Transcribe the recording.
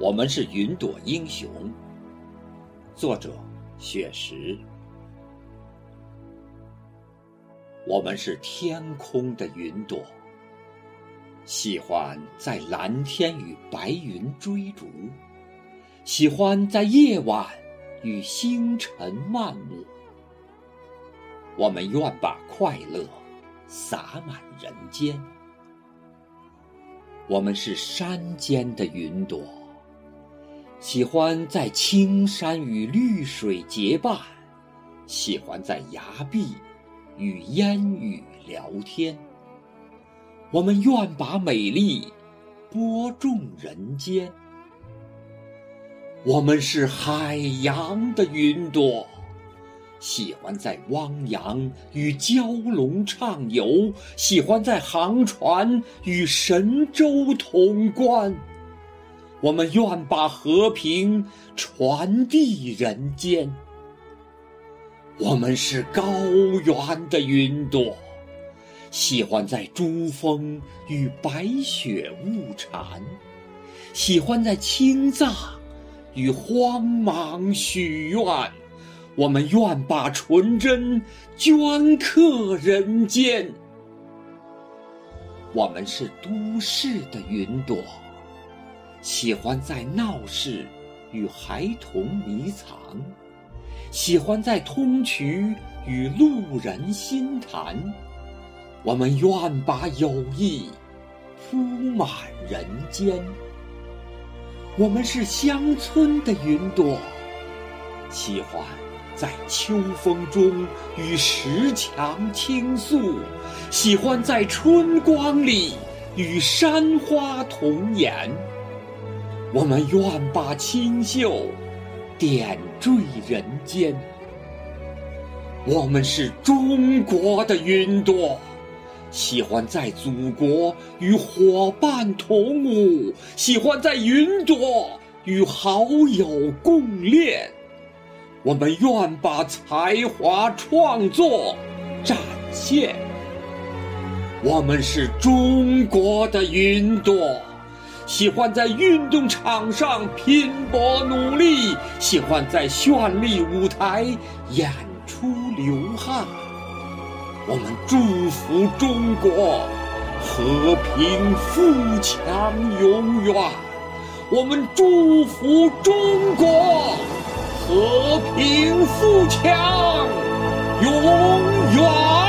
我们是云朵英雄。作者：雪石。我们是天空的云朵，喜欢在蓝天与白云追逐，喜欢在夜晚与星辰漫舞。我们愿把快乐洒满人间。我们是山间的云朵。喜欢在青山与绿水结伴，喜欢在崖壁与烟雨聊天。我们愿把美丽播种人间。我们是海洋的云朵，喜欢在汪洋与蛟龙畅游，喜欢在航船与神州同观。我们愿把和平传递人间。我们是高原的云朵，喜欢在珠峰与白雪物缠，喜欢在青藏与荒莽许愿。我们愿把纯真镌刻人间。我们是都市的云朵。喜欢在闹市与孩童迷藏，喜欢在通衢与路人心谈。我们愿把友谊铺满人间。我们是乡村的云朵，喜欢在秋风中与石墙倾诉，喜欢在春光里与山花童颜。我们愿把清秀点缀人间。我们是中国的云朵，喜欢在祖国与伙伴同舞，喜欢在云朵与好友共练。我们愿把才华创作展现。我们是中国的云朵。喜欢在运动场上拼搏努力，喜欢在绚丽舞台演出流汗。我们祝福中国和平富强永远。我们祝福中国和平富强永远。